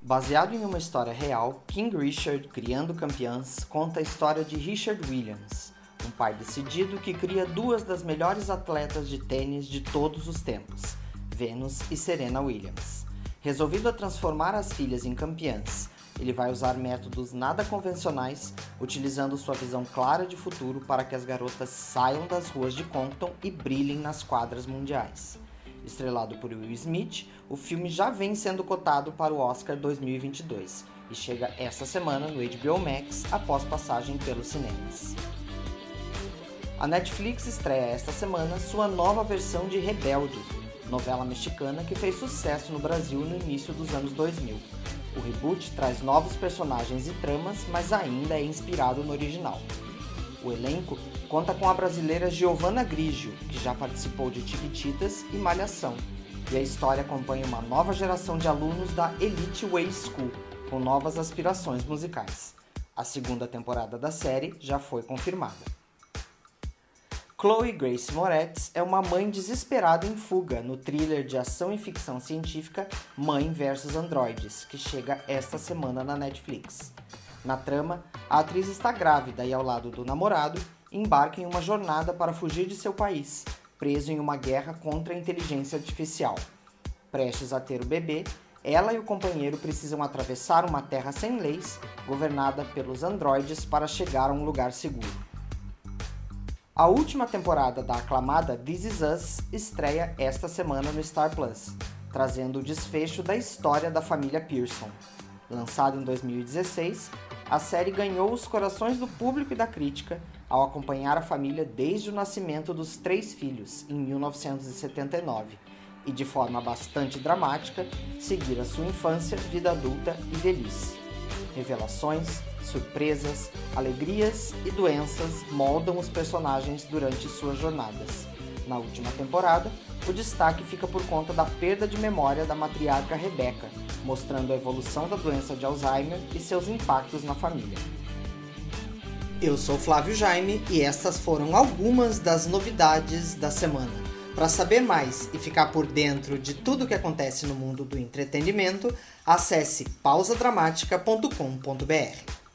Baseado em uma história real, King Richard, Criando Campeãs, conta a história de Richard Williams, um pai decidido que cria duas das melhores atletas de tênis de todos os tempos, Venus e Serena Williams. Resolvido a transformar as filhas em campeãs, ele vai usar métodos nada convencionais, utilizando sua visão clara de futuro para que as garotas saiam das ruas de Compton e brilhem nas quadras mundiais. Estrelado por Will Smith, o filme já vem sendo cotado para o Oscar 2022 e chega esta semana no HBO Max após passagem pelos cinemas. A Netflix estreia esta semana sua nova versão de Rebelde, novela mexicana que fez sucesso no Brasil no início dos anos 2000. O reboot traz novos personagens e tramas, mas ainda é inspirado no original. O elenco conta com a brasileira Giovanna Grigio, que já participou de Chiquititas e Malhação, e a história acompanha uma nova geração de alunos da Elite Way School, com novas aspirações musicais. A segunda temporada da série já foi confirmada. Chloe Grace Moretz é uma mãe desesperada em fuga no thriller de ação e ficção científica Mãe vs Androides, que chega esta semana na Netflix. Na trama, a atriz está grávida e, ao lado do namorado, embarca em uma jornada para fugir de seu país, preso em uma guerra contra a inteligência artificial. Prestes a ter o bebê, ela e o companheiro precisam atravessar uma terra sem leis, governada pelos androides, para chegar a um lugar seguro. A última temporada da aclamada This Is Us estreia esta semana no Star Plus, trazendo o desfecho da história da família Pearson. Lançada em 2016, a série ganhou os corações do público e da crítica ao acompanhar a família desde o nascimento dos três filhos, em 1979, e de forma bastante dramática, seguir a sua infância, vida adulta e velhice. Revelações, surpresas, alegrias e doenças moldam os personagens durante suas jornadas. Na última temporada, o destaque fica por conta da perda de memória da matriarca Rebecca, mostrando a evolução da doença de Alzheimer e seus impactos na família. Eu sou Flávio Jaime e estas foram algumas das novidades da semana. Para saber mais e ficar por dentro de tudo o que acontece no mundo do entretenimento, acesse pausadramática.com.br.